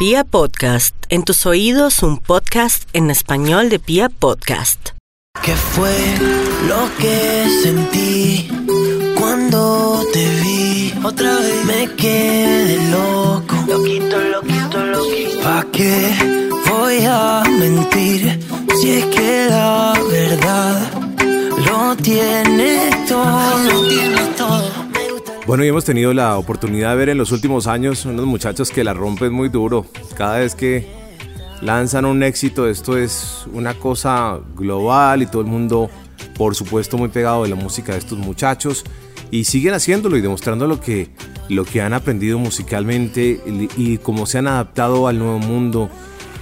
Pia Podcast, en tus oídos un podcast en español de Pia Podcast. ¿Qué fue lo que sentí cuando te vi? Otra vez me quedé loco, loquito, loquito, loquito. ¿Pa' qué voy a mentir si es que la verdad lo tiene todo? Lo tiene todo. Bueno, y hemos tenido la oportunidad de ver en los últimos años unos muchachos que la rompen muy duro. Cada vez que lanzan un éxito, esto es una cosa global y todo el mundo, por supuesto, muy pegado de la música de estos muchachos. Y siguen haciéndolo y demostrando lo que, lo que han aprendido musicalmente y, cómo se han adaptado al nuevo mundo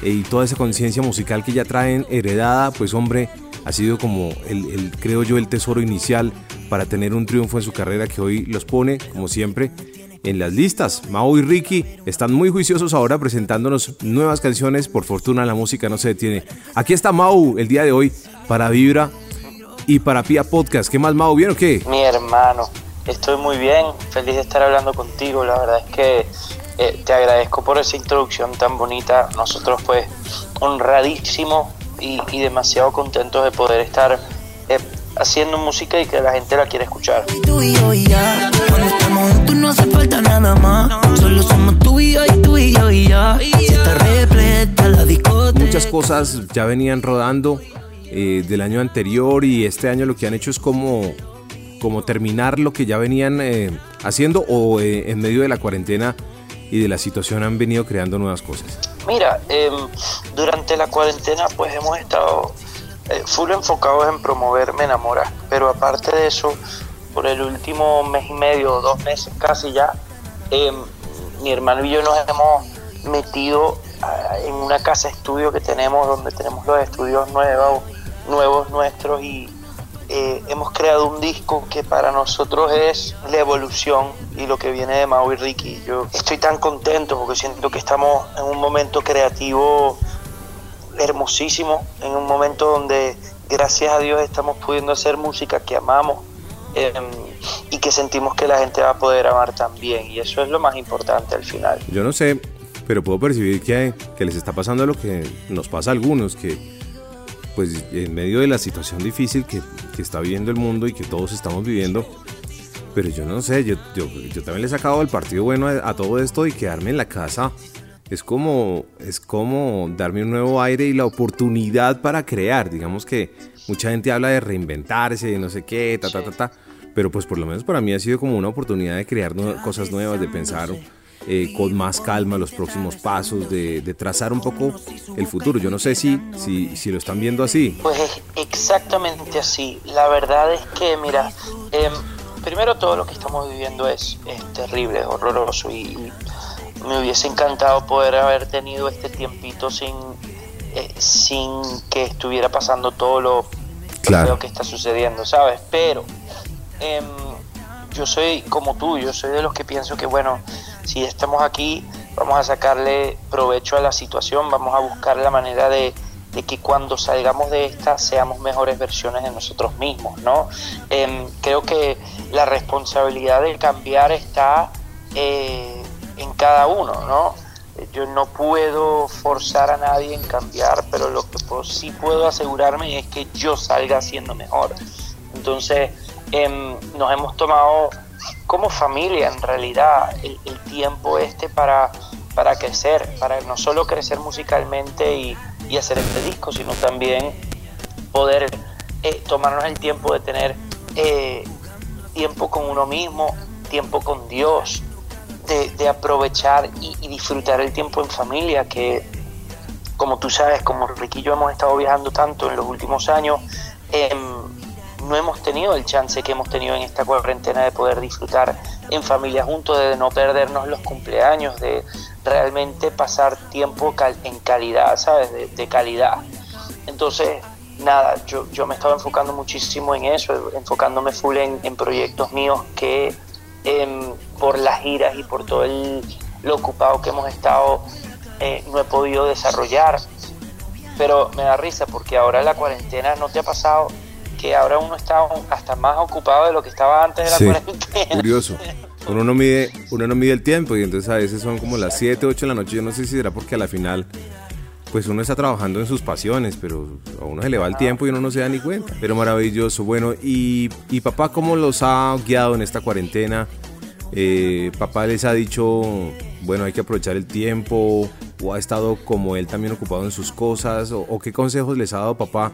eh, y toda esa conciencia musical que ya traen heredada, pues hombre, ha sido como el, creo yo, el tesoro inicial para tener un triunfo en su carrera que hoy los pone, como siempre, en las listas. Mau y Ricky están muy juiciosos ahora presentándonos nuevas canciones. Por fortuna la música no se detiene. Aquí está Mau el día de hoy para Vibra y para Pia Podcast. ¿Qué más Mau? ¿Bien o qué? Mi hermano, estoy muy bien. Feliz de estar hablando contigo. La verdad es que eh, te agradezco por esa introducción tan bonita. Nosotros pues honradísimos y, y demasiado contentos de poder estar eh, haciendo música y que la gente la quiere escuchar. Muchas cosas ya venían rodando eh, del año anterior y este año lo que han hecho es como, como terminar lo que ya venían eh, haciendo o eh, en medio de la cuarentena y de la situación han venido creando nuevas cosas. Mira, em, durante la cuarentena pues hemos estado eh, full enfocados en promover Me Enamora, pero aparte de eso, por el último mes y medio, dos meses casi ya, em, mi hermano y yo nos hemos metido ah, en una casa estudio que tenemos, donde tenemos los estudios nuevos, nuevos nuestros y eh, hemos creado un disco que para nosotros es la evolución y lo que viene de Mau y Ricky. Yo estoy tan contento porque siento que estamos en un momento creativo hermosísimo, en un momento donde gracias a Dios estamos pudiendo hacer música que amamos em, y que sentimos que la gente va a poder amar también. Y eso es lo más importante al final. Yo no sé, pero puedo percibir que, les está pasando lo que nos pasa a algunos, que pues en medio de la situación difícil que, está viviendo el mundo y que todos estamos viviendo, pero yo no sé, yo, yo, yo también le he sacado el partido bueno a todo esto y quedarme en la casa es como, es como darme un nuevo aire y la oportunidad para crear. Digamos que mucha gente habla de reinventarse, de no sé qué, ta, ta, ta, ta. Pero pues por lo menos para mí ha sido como una oportunidad de crear cosas nuevas, de pensar eh, con más calma los próximos pasos, de, trazar un poco el futuro. Yo no sé si, si, si, lo están viendo así. Pues es exactamente así. La verdad es que, mira, em, primero todo lo que estamos viviendo es, es terrible, es horroroso y me hubiese encantado poder haber tenido este tiempito sin, eh, sin que estuviera pasando todo lo que está sucediendo, ¿sabes? Pero em, yo soy como tú, yo soy de los que pienso que, bueno, si estamos aquí, vamos a sacarle provecho a la situación, vamos a buscar la manera de, que cuando salgamos de esta seamos mejores versiones de nosotros mismos, ¿no? Em, creo que la responsabilidad del cambiar está... Eh, en cada uno, ¿no? Yo no puedo forzar a nadie en cambiar, pero lo que sí puedo asegurarme es que yo salga siendo mejor. Entonces, em, nos hemos tomado como familia en realidad el, tiempo este para, para crecer, para no solo crecer musicalmente y, hacer este disco, sino también poder eh, tomarnos el tiempo de tener eh, tiempo con uno mismo, tiempo con Dios, de, aprovechar y, disfrutar el tiempo en familia, que como tú sabes, como Ricky y yo hemos estado viajando tanto en los últimos años, em, no hemos tenido el chance que hemos tenido en esta cuarentena de poder disfrutar en familia juntos, de no perdernos los cumpleaños, de realmente pasar tiempo en calidad, ¿sabes? De, calidad. Entonces, nada, yo, yo me estaba enfocando muchísimo en eso, enfocándome full en, en proyectos míos que Em, por las giras y por todo el, lo ocupado que hemos estado, eh, no he podido desarrollar. Pero me da risa porque ahora la cuarentena no te ha pasado que ahora uno está hasta más ocupado de lo que estaba antes de la cuarentena. Curioso. uno no mide, uno no mide el tiempo y entonces a veces son como las 7, 8 de la noche. Yo no sé si será porque a la final pues uno está trabajando en sus pasiones, pero a uno se le va el tiempo y uno no se da ni cuenta. Pero maravilloso. Bueno, y, y papá, ¿cómo los ha guiado en esta cuarentena? Eh, papá les ha dicho, bueno, hay que aprovechar el tiempo, o ha estado como él también ocupado en sus cosas, o, qué consejos les ha dado papá,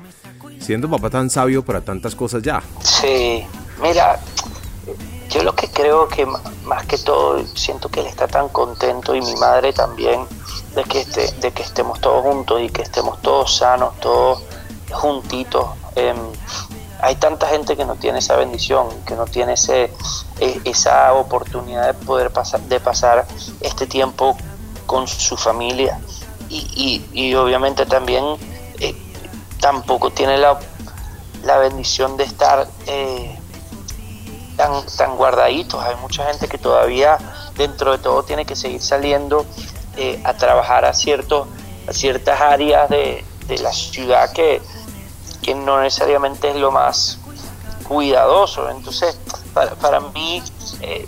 siendo papá tan sabio para tantas cosas ya. Sí, mira, yo lo que creo que más que todo siento que él está tan contento y mi madre también de que, este, de que estemos todos juntos y que estemos todos sanos, todos juntitos. Em, hay tanta gente que no tiene esa bendición, que no tiene ese, e, esa oportunidad de poder pasar, de pasar este tiempo con su familia y, obviamente también eh, tampoco tiene la, la, bendición de estar eh, tan, tan guardaditos. Hay mucha gente que todavía dentro de todo tiene que seguir saliendo eh, a trabajar a, ciertos, ciertas áreas de, de la ciudad que, que no necesariamente es lo más cuidadoso. Entonces, para, para mí, eh,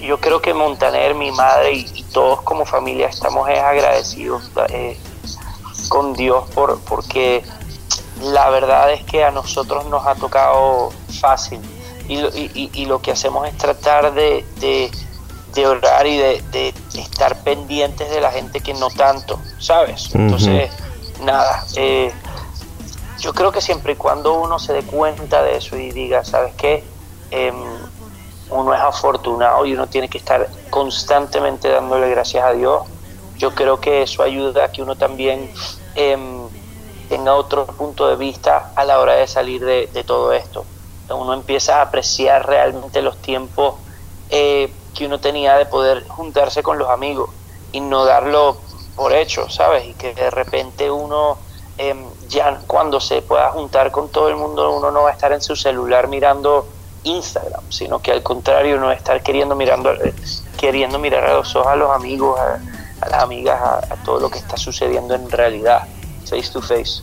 yo creo que Montaner, mi madre y, todos como familia estamos agradecidos eh, con Dios por, porque la verdad es que a nosotros nos ha tocado fácil y, y, y lo que hacemos es tratar de, orar y de, estar pendientes de la gente que no tanto, ¿sabes? Entonces, nada, eh, yo creo que siempre y cuando uno se dé cuenta de eso y diga, ¿sabes qué? Em, uno es afortunado y uno tiene que estar constantemente dándole gracias a Dios. Yo creo que eso ayuda a que uno también em, tenga otro punto de vista a la hora de salir de, todo esto. Uno empieza a apreciar realmente los tiempos eh, que uno tenía de poder juntarse con los amigos y no darlo por hecho, ¿sabes? Y que de repente uno Em, ya cuando se pueda juntar con todo el mundo, uno no va a estar en su celular mirando Instagram, sino que al contrario, uno va a estar queriendo, mirando, eh, queriendo mirar a los ojos a los amigos, a, las amigas, a, todo lo que está sucediendo en realidad, face to face.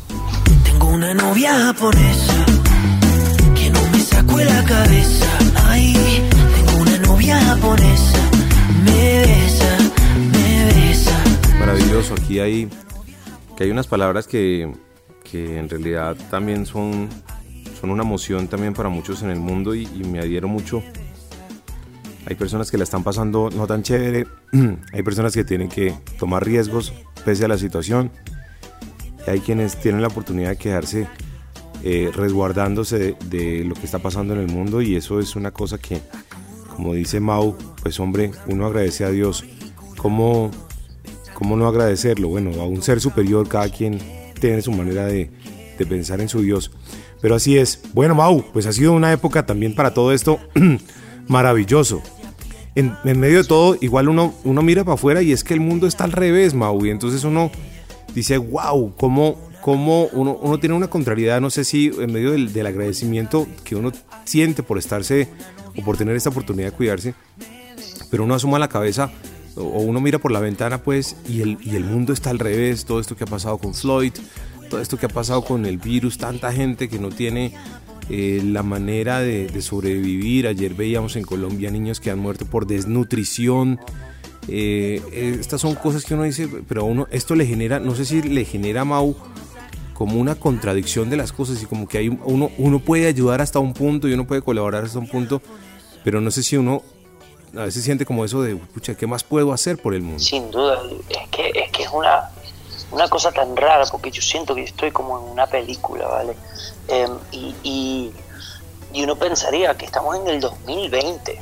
Tengo una novia japonesa que no me sacó la cabeza. Japonesa, me besa, me besa. Maravilloso, aquí hay hay unas palabras que, que en realidad también son, son una emoción también para muchos en el mundo y, me adhiero mucho. Hay personas que la están pasando no tan chévere, hay personas que tienen que tomar riesgos pese a la situación, y hay quienes tienen la oportunidad de quedarse eh, resguardándose de, de, lo que está pasando en el mundo y eso es una cosa que, como dice Mau, pues hombre, uno agradece a Dios. Como ¿Cómo no agradecerlo? Bueno, a un ser superior cada quien tiene su manera de, pensar en su Dios. Pero así es. Bueno, Mau, pues ha sido una época también para todo esto maravilloso. En, medio de todo, igual uno, uno mira para afuera y es que el mundo está al revés, Mau. Y entonces uno dice, wow, cómo, cómo uno, uno tiene una contrariedad, no sé si en medio del, del, agradecimiento que uno siente por estarse o por tener esta oportunidad de cuidarse, pero uno asuma la cabeza o uno mira por la ventana pues y el, y el mundo está al revés, todo esto que ha pasado con Floyd, todo esto que ha pasado con el virus, tanta gente que no tiene eh, la manera de, sobrevivir. Ayer veíamos en Colombia niños que han muerto por desnutrición. Eh, eh, estas son cosas que uno dice, pero a uno esto le genera, no sé si le genera Mau como una contradicción de las cosas y como que hay uno, uno puede ayudar hasta un punto y uno puede colaborar hasta un punto, pero no sé si uno a veces siente como eso de, pucha, ¿qué más puedo hacer por el mundo? Sin duda, es que es, que es una, una cosa tan rara, porque yo siento que estoy como en una película, ¿vale? Em, y, y, uno pensaría que estamos en el 2020,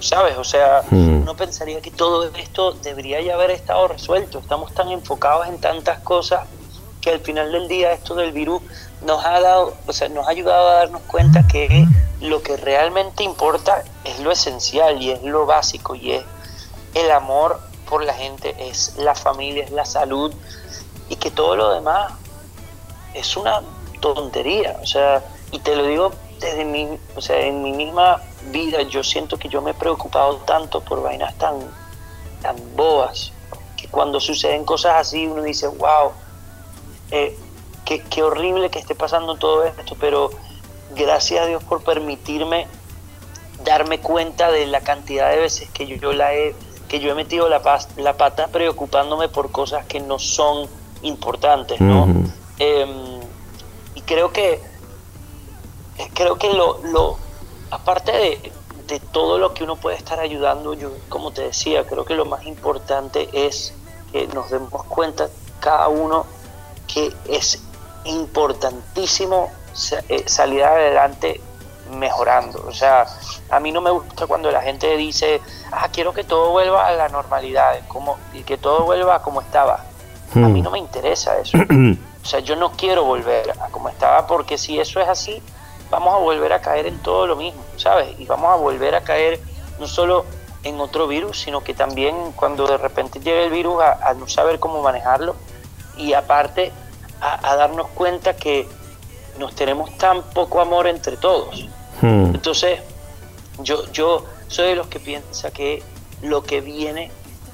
¿sabes? O sea, hmm. uno pensaría que todo esto debería ya haber estado resuelto, estamos tan enfocados en tantas cosas que al final del día esto del virus nos ha dado, o sea, nos ha ayudado a darnos cuenta que lo que realmente importa es lo esencial y es lo básico y es el amor por la gente, es la familia, es la salud y que todo lo demás es una tontería, o sea, y te lo digo desde mi, o sea, en mi misma vida yo siento que yo me he preocupado tanto por vainas tan tan boas que cuando suceden cosas así uno dice, wow, eh, qué, qué horrible que esté pasando todo esto, pero gracias a Dios por permitirme darme cuenta de la cantidad de veces que yo, la he, que yo he metido la, la pata preocupándome por cosas que no son importantes, ¿no? Em, y creo que, creo que lo, lo aparte de, de todo lo que uno puede estar ayudando, yo como te decía, creo que lo más importante es que nos demos cuenta cada uno que es importantísimo eh, salir adelante mejorando. O sea, a mí no me gusta cuando la gente dice, ah, quiero que todo vuelva a la normalidad, como, y que todo vuelva a como estaba. A mí hmm. no me interesa eso. o sea, yo no quiero volver a como estaba porque si eso es así, vamos a volver a caer en todo lo mismo, ¿sabes? Y vamos a volver a caer no solo en otro virus, sino que también cuando de repente llegue el virus a, no saber cómo manejarlo y aparte a, darnos cuenta que nos tenemos tan poco amor entre todos. Hmm. Entonces, yo, yo soy de los que piensa que lo que viene,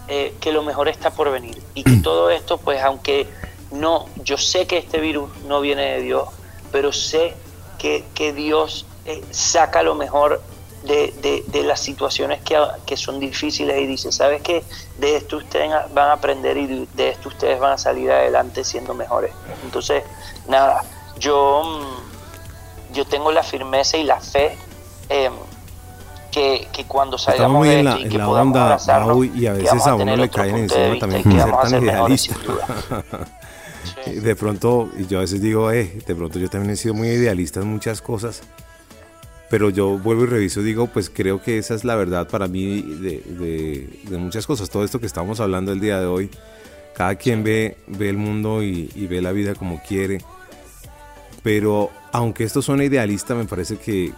eh, que lo mejor está por venir y que todo esto, pues aunque no, yo sé que este virus no viene de Dios, pero sé que, Dios eh, saca lo mejor de, las situaciones que, son difíciles y dice, ¿sabes qué? De esto ustedes van a aprender y de esto ustedes van a salir adelante siendo mejores. Entonces, nada, yo, mm, yo tengo la firmeza y la fe em, que, cuando salgamos de esto y que podamos abrazarnos, y a veces a, uno le caen encima también ser tan idealista. De pronto, y yo a veces digo, eh, de pronto yo también he sido muy idealista en muchas cosas, pero yo vuelvo y reviso y digo, pues creo que esa es la verdad para mí de, muchas cosas. Todo esto que estamos hablando el día de hoy, cada quien ve, ve el mundo y, ve la vida como quiere, pero aunque esto suene idealista, me parece que,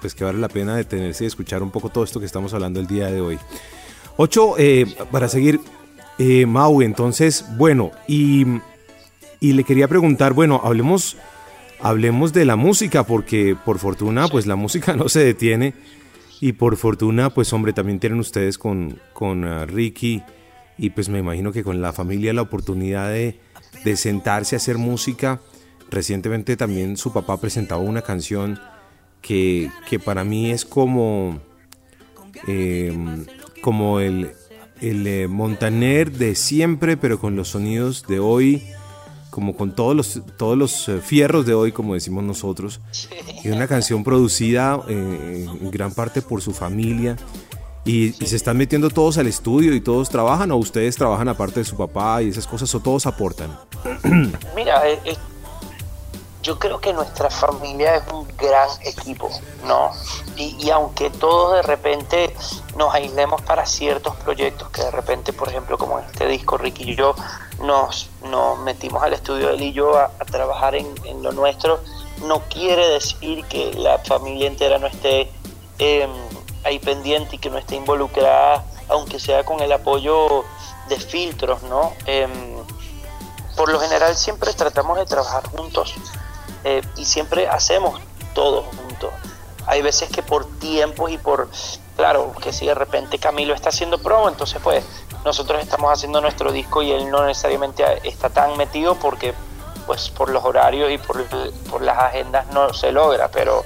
pues que vale la pena detenerse y escuchar un poco todo esto que estamos hablando el día de hoy. Ocho, eh, para seguir, eh, Mau, entonces, bueno, y y le quería preguntar, bueno, hablemos, hablemos de la música, porque por fortuna, pues la música no se detiene. Y por fortuna, pues hombre, también tienen ustedes con, con uh, Ricky y pues me imagino que con la familia la oportunidad de, sentarse a hacer música. Recientemente también su papá presentaba una canción que, para mí es como, em, como el, el eh, Montaner de siempre, pero con los sonidos de hoy como con todos los, todos los eh, fierros de hoy, como decimos nosotros. Y una canción producida eh, en gran parte por su familia. Y, se están metiendo todos al estudio y todos trabajan o ustedes trabajan aparte de su papá y esas cosas o todos aportan. Mira, eh, yo creo que nuestra familia es un gran equipo, ¿no? Y, aunque todos de repente nos aislemos para ciertos proyectos, que de repente, por ejemplo, como este disco, Ricky y yo nos, metimos al estudio él y yo a, trabajar en, lo nuestro, no quiere decir que la familia entera no esté em, ahí pendiente y que no esté involucrada, aunque sea con el apoyo de filtros, ¿no? Em, por lo general siempre tratamos de trabajar juntos eh, y siempre hacemos todo juntos. Hay veces que por tiempos y por, claro, que si de repente Camilo está haciendo promo, entonces pues nosotros estamos haciendo nuestro disco y él no necesariamente está tan metido porque pues por los horarios y por, por las agendas no se logra, pero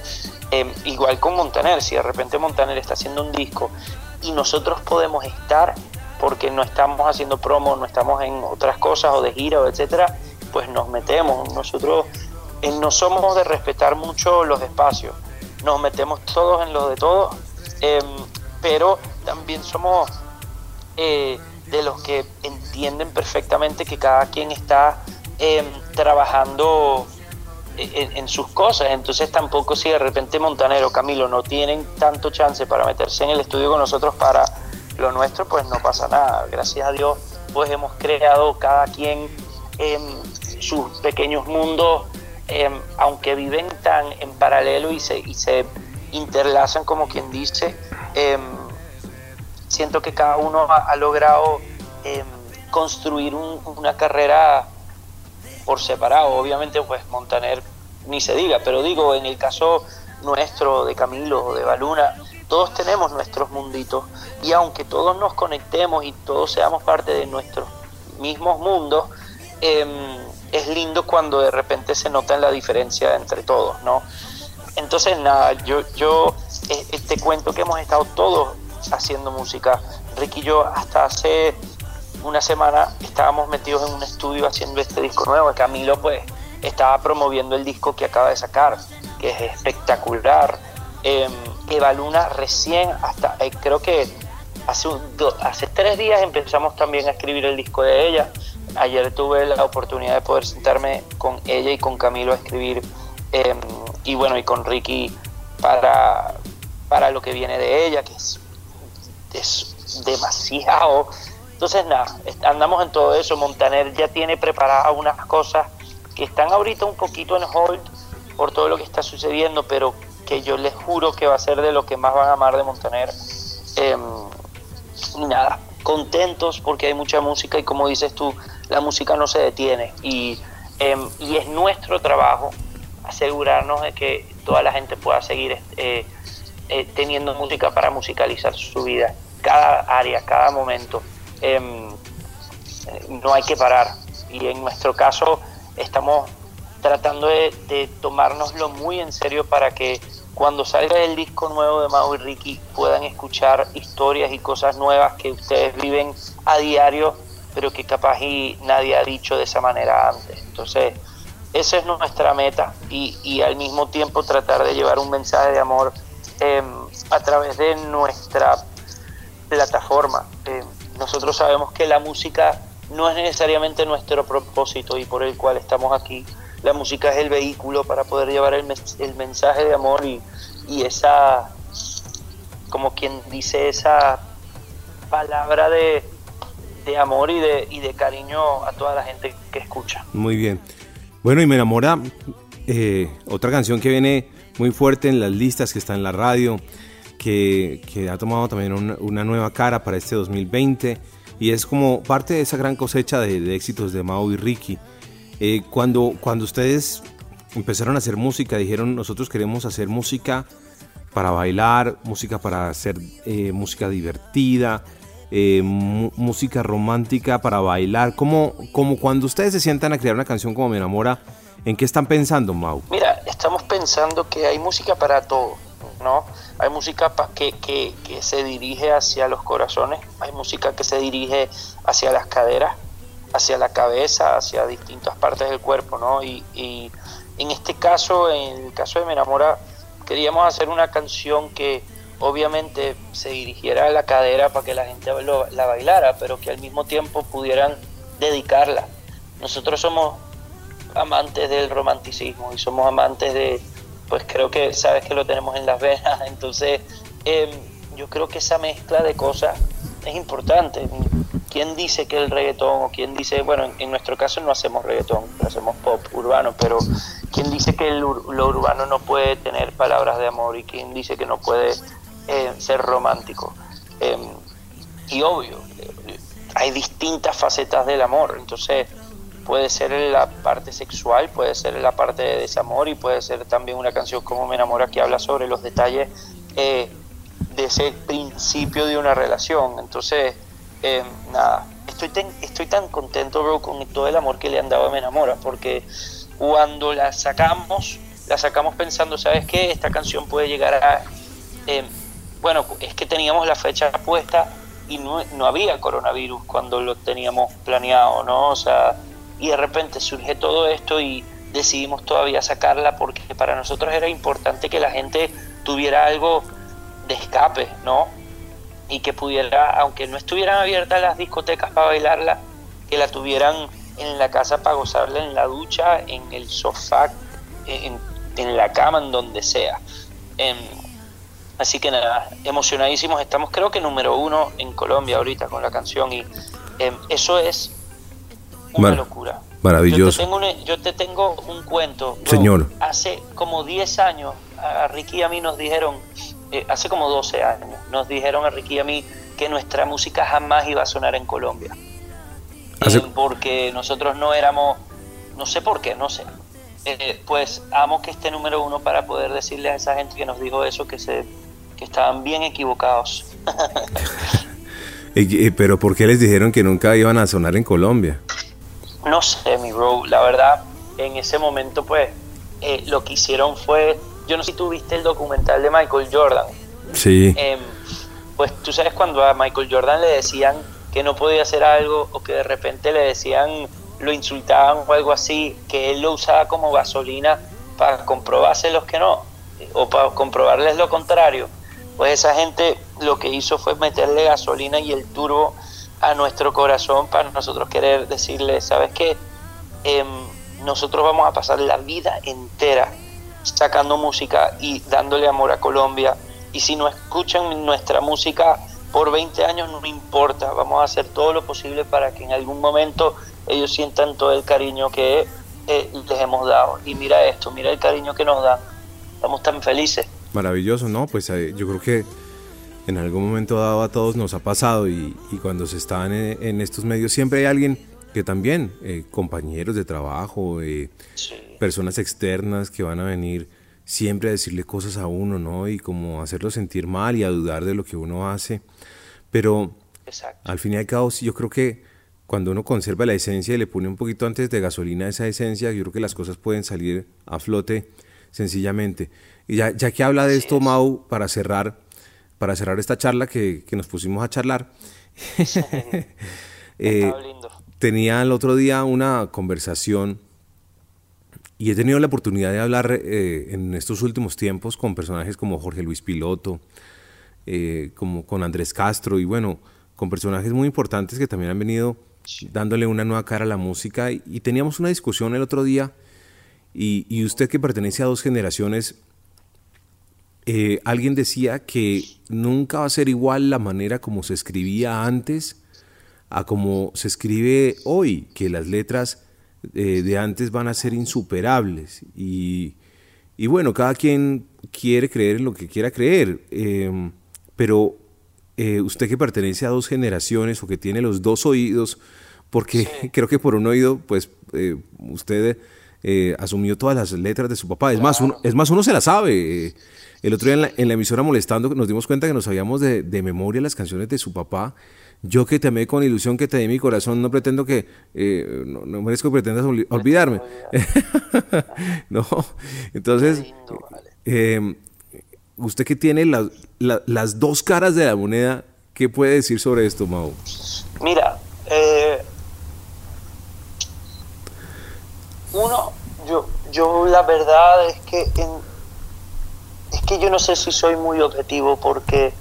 eh, igual con Montaner, si de repente Montaner está haciendo un disco y nosotros podemos estar porque no estamos haciendo promo, no estamos en otras cosas o de gira o etcétera, pues nos metemos. Nosotros no somos de respetar mucho los espacios, nos metemos todos en lo de todos, em, pero también somos eh, de los que entienden perfectamente que cada quien está em, trabajando en, en, sus cosas, entonces tampoco si de repente Montanero, Camilo no tienen tanto chance para meterse en el estudio con nosotros para lo nuestro, pues no pasa nada, gracias a Dios pues hemos creado cada quien en sus pequeños mundos Em, aunque viven tan en paralelo y se, y se interlazan como quien dice, em, siento que cada uno ha, logrado em, construir una carrera por separado. Obviamente, pues Montaner ni se diga, pero digo, en el caso nuestro, de Camilo, de Baluna, todos tenemos nuestros munditos y aunque todos nos conectemos y todos seamos parte de nuestros mismos mundos, es lindo cuando de repente se nota la diferencia entre todos, ¿no? Entonces, nada, yo, eh, eh, te cuento que hemos estado todos haciendo música. Ricky y yo hasta hace una semana estábamos metidos en un estudio haciendo este disco nuevo. Camilo pues estaba promoviendo el disco que acaba de sacar, que es espectacular. Eh, Eva Luna recién, hasta eh, creo que hace tres días empezamos también a escribir el disco de ella. Ayer tuve la oportunidad de poder sentarme con ella y con Camilo a escribir em, y bueno, y con Ricky para, para lo que viene de ella, que es, es demasiado. Entonces nada, andamos en todo eso. Montaner ya tiene preparadas unas cosas que están ahorita un poquito en hold por todo lo que está sucediendo, pero que yo les juro que va a ser de lo que más van a amar de Montaner. Em, y nada, contentos porque hay mucha música y como dices tú, la música no se detiene. Y, em, y es nuestro trabajo asegurarnos de que toda la gente pueda seguir eh, eh, teniendo música para musicalizar su vida, cada área, cada momento. Em, no hay que parar. Y en nuestro caso estamos tratando de, de tomárnoslo muy en serio para que cuando salga el disco nuevo de Mau y Ricky puedan escuchar historias y cosas nuevas que ustedes viven a diario, pero que capaz y nadie ha dicho de esa manera antes. Entonces, esa es nuestra meta y, al mismo tiempo tratar de llevar un mensaje de amor em, a través de nuestra plataforma. Em, nosotros sabemos que la música no es necesariamente nuestro propósito y por el cual estamos aquí la música es el vehículo para poder llevar el, el mensaje de amor y, y, esa, como quien dice, esa palabra de, de amor y de, cariño a toda la gente que escucha. Muy bien. Bueno, y me enamora eh, otra canción que viene muy fuerte en las listas, que está en la radio, que, ha tomado también una, nueva cara para este 2020 y es como parte de esa gran cosecha de, de éxitos de Mao y Ricky. Eh, cuando, cuando ustedes empezaron a hacer música, dijeron nosotros queremos hacer música para bailar, música para hacer eh, música divertida, eh, música romántica para bailar, como, cuando ustedes se sientan a crear una canción como Me Enamora, ¿en qué están pensando, Mau? Mira, estamos pensando que hay música para todo, ¿no? Hay música que, que, que se dirige hacia los corazones, hay música que se dirige hacia las caderas, hacia la cabeza, hacia distintas partes del cuerpo, ¿no? Y, y, en este caso, en el caso de Me Enamora, queríamos hacer una canción que obviamente se dirigiera a la cadera para que la gente la bailara, pero que al mismo tiempo pudieran dedicarla. Nosotros somos amantes del romanticismo y somos amantes de, pues creo que sabes que lo tenemos en las venas, entonces eh, yo creo que esa mezcla de cosas es importante. ¿quién dice que el reggaetón o quién dice, bueno, en, nuestro caso no hacemos reggaetón, hacemos pop urbano, pero quién dice que lo urbano no puede tener palabras de amor y quién dice que no puede eh, ser romántico? Em, y obvio, hay distintas facetas del amor, entonces puede ser la parte sexual, puede ser la parte de desamor y puede ser también una canción como Me enamora que habla sobre los detalles eh, de ese principio de una relación. Entonces, eh, nada, estoy, estoy tan contento, bro, con todo el amor que le han dado a Me Enamora, porque cuando la sacamos, la sacamos pensando, ¿sabes qué? Esta canción puede llegar a... Eh, bueno, es que teníamos la fecha puesta y no, no, había coronavirus cuando lo teníamos planeado, ¿no? O sea, y de repente surge todo esto y decidimos todavía sacarla porque para nosotros era importante que la gente tuviera algo de escape, ¿no? y que pudiera, aunque no estuvieran abiertas las discotecas para bailarla, que la tuvieran en la casa para gozarla en la ducha, en el sofá, en, la cama, en donde sea. Em, así que nada, emocionadísimos estamos, creo que número uno en Colombia ahorita con la canción y em, eso es una locura. Maravilloso. Yo te tengo un, cuento. Señor. Hace como 10 años a Ricky y a mí nos dijeron, eh, hace como 12 años, nos dijeron a Ricky y a mí que nuestra música jamás iba a sonar en Colombia. Eh, porque nosotros no éramos, no sé por qué, no sé. Eh, pues amo que esté número uno para poder decirle a esa gente que nos dijo eso que, se, que estaban bien equivocados. Pero ¿por qué les dijeron que nunca iban a sonar en Colombia? No sé, mi bro. La verdad, en ese momento, pues, lo que hicieron fue yo no sé si tú viste el documental de Michael Jordan. Sí. Em, pues tú sabes cuando a Michael Jordan le decían que no podía hacer algo o que de repente le decían, lo insultaban o algo así, que él lo usaba como gasolina para comprobárselos que no, o para comprobarles lo contrario. Pues esa gente lo que hizo fue meterle gasolina y el turbo a nuestro corazón para nosotros querer decirle, ¿sabes qué? Em, nosotros vamos a pasar la vida entera sacando música y dándole amor a Colombia. Y si no escuchan nuestra música por 20 años, no importa. Vamos a hacer todo lo posible para que en algún momento ellos sientan todo el cariño que eh, les hemos dado. Y mira esto, mira el cariño que nos dan. Estamos tan felices. Maravilloso, ¿no? Pues eh, yo creo que en algún momento dado a todos nos ha pasado y, cuando se están en, estos medios siempre hay alguien que también, eh, compañeros de trabajo, eh, personas externas que van a venir siempre a decirle cosas a uno, ¿no? Y como hacerlo sentir mal y a dudar de lo que uno hace. Pero al fin y al cabo, yo creo que cuando uno conserva la esencia y le pone un poquito antes de gasolina a esa esencia, yo creo que las cosas pueden salir a flote sencillamente. Y ya, ya que habla de esto, Mau, para cerrar, para cerrar esta charla que, que nos pusimos a charlar, eh, tenía el otro día una conversación y he tenido la oportunidad de hablar eh, en estos últimos tiempos con personajes como Jorge Luis Piloto, eh, como con Andrés Castro y bueno, con personajes muy importantes que también han venido dándole una nueva cara a la música. Y, teníamos una discusión el otro día y, y usted que pertenece a dos generaciones, eh, alguien decía que nunca va a ser igual la manera como se escribía antes a como se escribe hoy, que las letras eh, de antes van a ser insuperables. Y, bueno, cada quien quiere creer en lo que quiera creer, em, pero eh, usted que pertenece a dos generaciones o que tiene los dos oídos, porque creo que por un oído, pues usted asumió todas las letras de su papá. Es, más, uno, es más, uno se las sabe. El otro día en la, emisora molestando nos dimos cuenta que nos sabíamos de, memoria las canciones de su papá. Yo que te amé con ilusión, que te di mi corazón, no pretendo que, eh, no, merezco que pretendas olvidarme. no, entonces, em, usted que tiene las dos caras de la moneda, ¿qué puede decir sobre esto, Mau? Mira, eh, uno, yo, yo la verdad es que en, que yo no sé si soy muy objetivo porque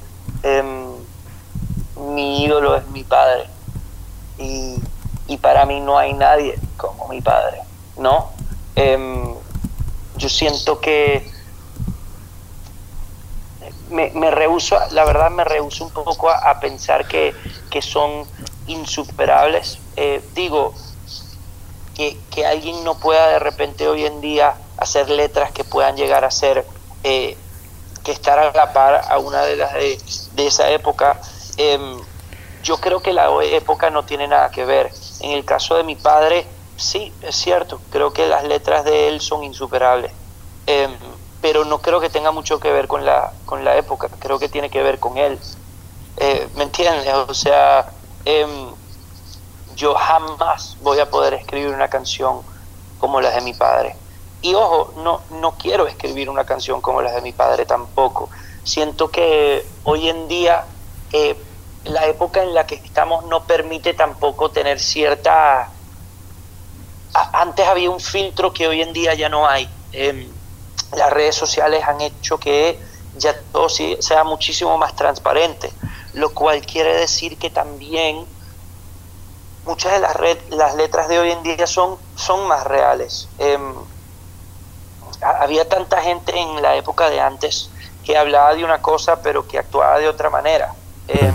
em, mi ídolo es mi padre y, para mí no hay nadie como mi padre, ¿no? Em, yo siento que me, me rehuso, la verdad me rehuso un poco a, pensar que, son insuperables. Eh, digo, que, que, alguien no pueda de repente hoy en día hacer letras que puedan llegar a ser eh, que estar a la par a una de las de, esa época. Em, yo creo que la época no tiene nada que ver. En el caso de mi padre, sí, es cierto, creo que las letras de él son insuperables. Em, pero no creo que tenga mucho que ver con la, con la época, creo que tiene que ver con él. Eh, ¿Me entiendes? O sea, em, yo jamás voy a poder escribir una canción como la de mi padre. Y ojo, no, no quiero escribir una canción como la de mi padre tampoco. Siento que hoy en día eh, la época en la que estamos no permite tampoco tener cierta... antes había un filtro que hoy en día ya no hay. Em, las redes sociales han hecho que ya todo sea muchísimo más transparente, lo cual quiere decir que también muchas de las, las letras de hoy en día son, son más reales. Em, había tanta gente en la época de antes que hablaba de una cosa pero que actuaba de otra manera. Em,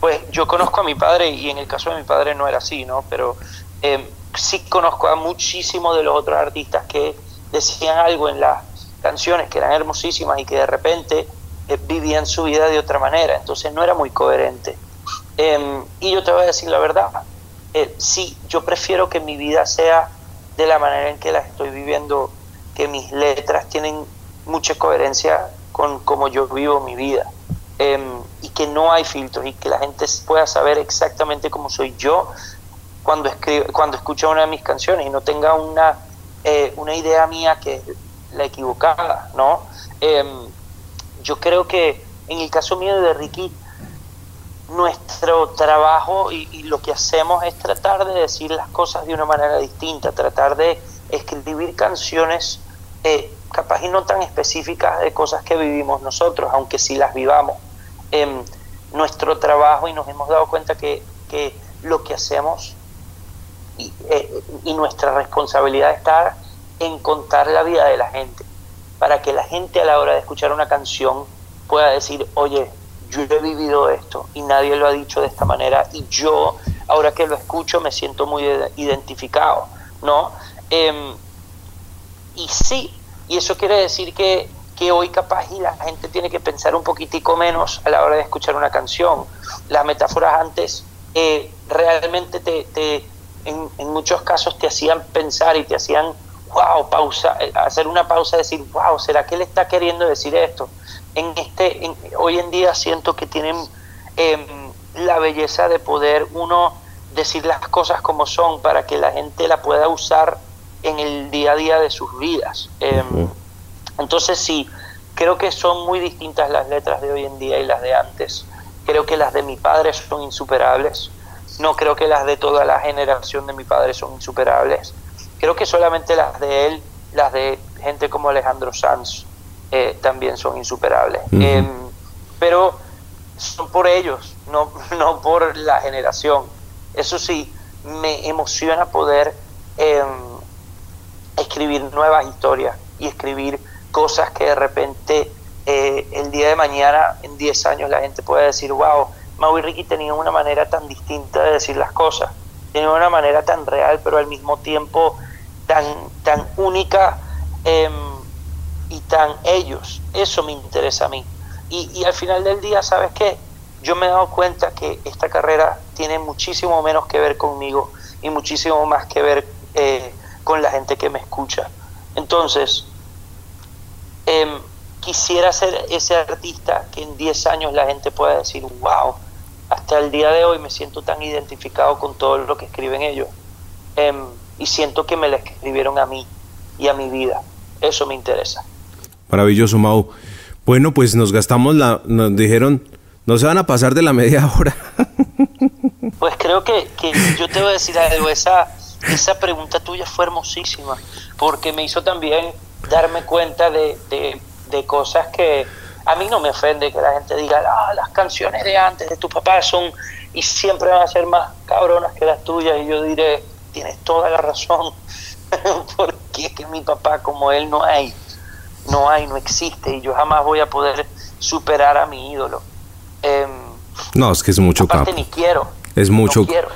pues yo conozco a mi padre y en el caso de mi padre no era así, ¿no? Pero em, sí conozco a muchísimos de los otros artistas que decían algo en las canciones que eran hermosísimas y que de repente eh, vivían su vida de otra manera, entonces no era muy coherente. Em, y yo te voy a decir la verdad, eh, sí, yo prefiero que mi vida sea de la manera en que la estoy viviendo que mis letras tienen mucha coherencia con cómo yo vivo mi vida em, y que no hay filtros y que la gente pueda saber exactamente cómo soy yo cuando escribo, cuando escucha una de mis canciones y no tenga una, eh, una idea mía que la equivocada, ¿no? Em, yo creo que en el caso mío de Ricky, nuestro trabajo y, lo que hacemos es tratar de decir las cosas de una manera distinta, tratar de escribir canciones eh, capaz y no tan específicas de cosas que vivimos nosotros, aunque sí las vivamos. Em, nuestro trabajo y nos hemos dado cuenta que, que lo que hacemos y, eh, y, nuestra responsabilidad está en contar la vida de la gente, para que la gente a la hora de escuchar una canción pueda decir, oye, yo he vivido esto y nadie lo ha dicho de esta manera y yo, ahora que lo escucho, me siento muy identificado, ¿no? Em, y sí, y eso quiere decir que, que hoy capaz y la gente tiene que pensar un poquitico menos a la hora de escuchar una canción. Las metáforas antes eh, realmente te, en, en, muchos casos te hacían pensar y te hacían, wow, pausa, eh, hacer una pausa decir, wow, ¿será que él está queriendo decir esto? en este, hoy en día siento que tienen em, la belleza de poder uno decir las cosas como son para que la gente la pueda usar en el día a día de sus vidas. Em, entonces sí, creo que son muy distintas las letras de hoy en día y las de antes. Creo que las de mi padre son insuperables. No creo que las de toda la generación de mi padre son insuperables. Creo que solamente las de él, las de gente como Alejandro Sanz, eh, también son insuperables. Em, pero son por ellos, no, no por la generación. Eso sí, me emociona poder em, escribir nuevas historias y escribir cosas que de repente eh, el día de mañana, en 10 años, la gente puede decir, wow, Mau y Ricky tenían una manera tan distinta de decir las cosas, tenían una manera tan real, pero al mismo tiempo tan, tan única. Eh, y tan ellos. Eso me interesa a mí. Y, al final del día, ¿sabes qué? Yo me he dado cuenta que esta carrera tiene muchísimo menos que ver conmigo y muchísimo más que ver eh, con la gente que me escucha. Entonces, em, quisiera ser ese artista que en 10 años la gente pueda decir, wow, hasta el día de hoy me siento tan identificado con todo lo que escriben ellos. Em, y siento que me la escribieron a mí y a mi vida. Eso me interesa. Maravilloso, Mau. Bueno, pues nos gastamos la. Nos dijeron, no se van a pasar de la media hora. Pues creo que, yo te voy a decir algo. Esa, esa pregunta tuya fue hermosísima, porque me hizo también darme cuenta de, de, cosas que a mí no me ofende que la gente diga, ah, las canciones de antes de tu papá son y siempre van a ser más cabronas que las tuyas. Y yo diré, tienes toda la razón, porque es que mi papá como él no hay no hay, no existe y yo jamás voy a poder superar a mi ídolo. Em, no, es que es mucho aparte ni quiero. Es mucho. quiero.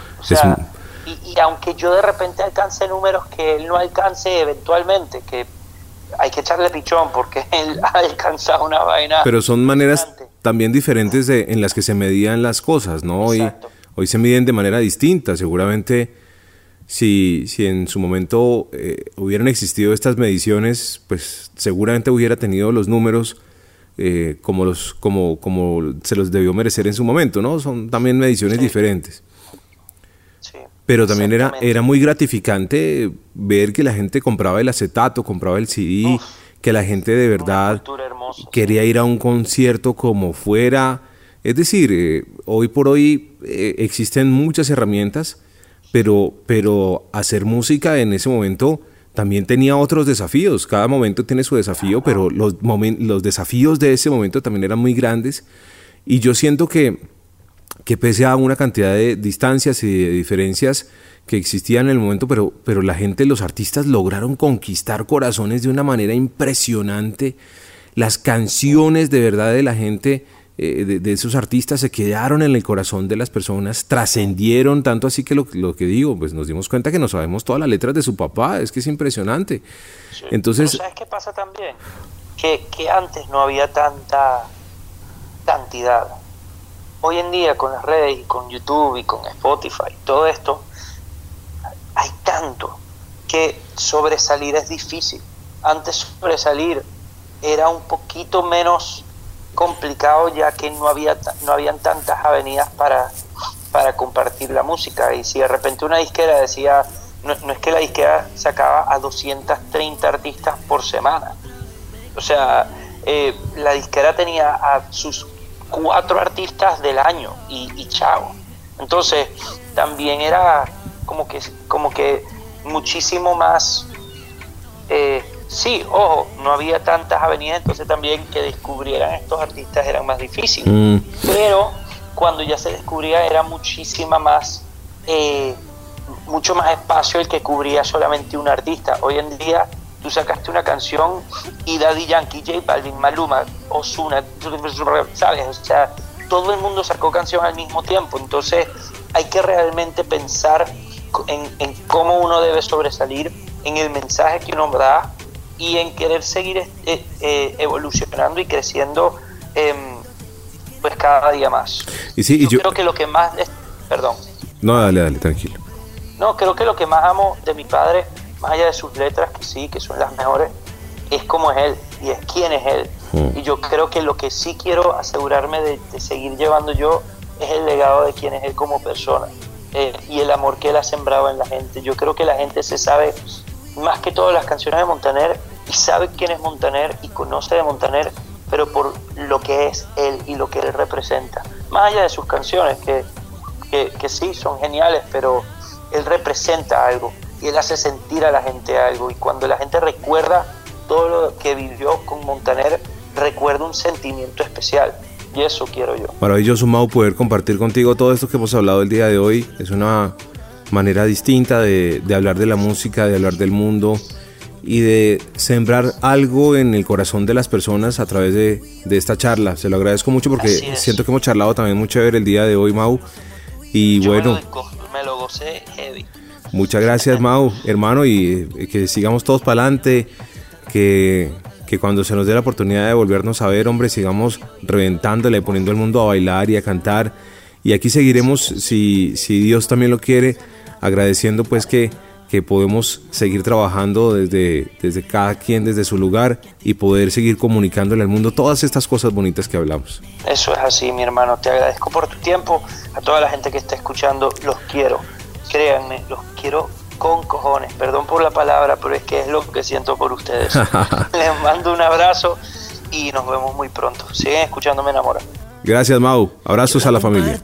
Y, aunque yo de repente alcance números que él no alcance eventualmente, que hay que echarle pichón porque él ha alcanzado una vaina. Pero son maneras también diferentes de, en las que se medían las cosas, ¿no? Hoy, hoy se miden de manera distinta. Seguramente si, si en su momento eh, hubieran existido estas mediciones, pues seguramente hubiera tenido los números eh, como, los, como, como se los debió merecer en su momento, ¿no? Son también mediciones diferentes. Pero también era, era muy gratificante ver que la gente compraba el acetato, compraba el CD, que la gente de verdad quería ir a un concierto como fuera. Es decir, eh, hoy por hoy existen muchas herramientas pero, pero hacer música en ese momento también tenía otros desafíos. Cada momento tiene su desafío, pero los, los desafíos de ese momento también eran muy grandes. Y yo siento que, que pese a una cantidad de distancias y de diferencias que existían en el momento, pero, pero la gente, los artistas lograron conquistar corazones de una manera impresionante. Las canciones de verdad de la gente eh, de, esos artistas se quedaron en el corazón de las personas, trascendieron tanto así que lo, que digo, pues nos dimos cuenta que no sabemos todas las letras de su papá, es que es impresionante. Entonces, ¿sabes qué pasa también? Que, que antes no había tanta cantidad. Hoy en día con las redes y con YouTube y con Spotify, todo esto, hay tanto que sobresalir es difícil. Antes sobresalir era un poquito menos complicado ya que no había no habían tantas avenidas para para compartir la música y si de repente una disquera decía no, es que la disquera sacaba a 230 artistas por semana O sea, eh, la disquera tenía a sus cuatro artistas del año y, y chao. Entonces, también era como que, como que muchísimo más... Eh, sí, ojo, no había tantas avenidas, entonces también que descubrieran estos artistas eran más difíciles. Mm. Pero cuando ya se descubría era muchísima más, eh, mucho más espacio el que cubría solamente un artista. Hoy en día tú sacaste una canción y Daddy Yankee, J Balvin, Maluma, Ozuna, ¿sabes? O sea, todo el mundo sacó canción al mismo tiempo, entonces hay que realmente pensar en, en cómo uno debe sobresalir, en el mensaje que uno da y en querer seguir eh, eh, evolucionando y creciendo em, pues cada día más. Y sí, y yo, yo- creo que lo que más, es- perdón, No, dale, dale, tranquilo. no, creo que lo que más amo de mi padre, más allá de sus letras, que sí, que son las mejores, es cómo es él y es quién es él. Mm. Y yo creo que lo que sí quiero asegurarme de, de seguir llevando yo es el legado de quién es él como persona eh, y el amor que él ha sembrado en la gente. Yo creo que la gente se sabe más que todas las canciones de Montaner y sabe quién es Montaner y conoce de Montaner, pero por lo que es él y lo que él representa. Más allá de sus canciones, que, que, que sí, son geniales, pero él representa algo y él hace sentir a la gente algo. Y cuando la gente recuerda todo lo que vivió con Montaner, recuerda un sentimiento especial. Y eso quiero yo. Maravilloso, Mau, poder compartir contigo todo esto que hemos hablado el día de hoy. Es una manera distinta de, de hablar de la música, de hablar del mundo y de sembrar algo en el corazón de las personas a través de, de esta charla. Se lo agradezco mucho porque siento que hemos charlado también muy chévere el día de hoy, Mau. Y Yo bueno, me, lo, me lo gocé heavy. Muchas gracias, Mau, hermano, y eh, que sigamos todos para adelante, que, que cuando se nos dé la oportunidad de volvernos a ver, hombre, sigamos reventándole, poniendo el mundo a bailar y a cantar. Y aquí seguiremos, si, si Dios también lo quiere, agradeciendo pues que, que podemos seguir trabajando desde, desde cada quien, desde su lugar, y poder seguir comunicándole al mundo todas estas cosas bonitas que hablamos. Eso es así, mi hermano. Te agradezco por tu tiempo. A toda la gente que está escuchando, los quiero. Créanme, los quiero con cojones. Perdón por la palabra, pero es que es lo que siento por ustedes. Les mando un abrazo y nos vemos muy pronto. Siguen escuchando, me enamora. Gracias, Mau. Abrazos a la familia.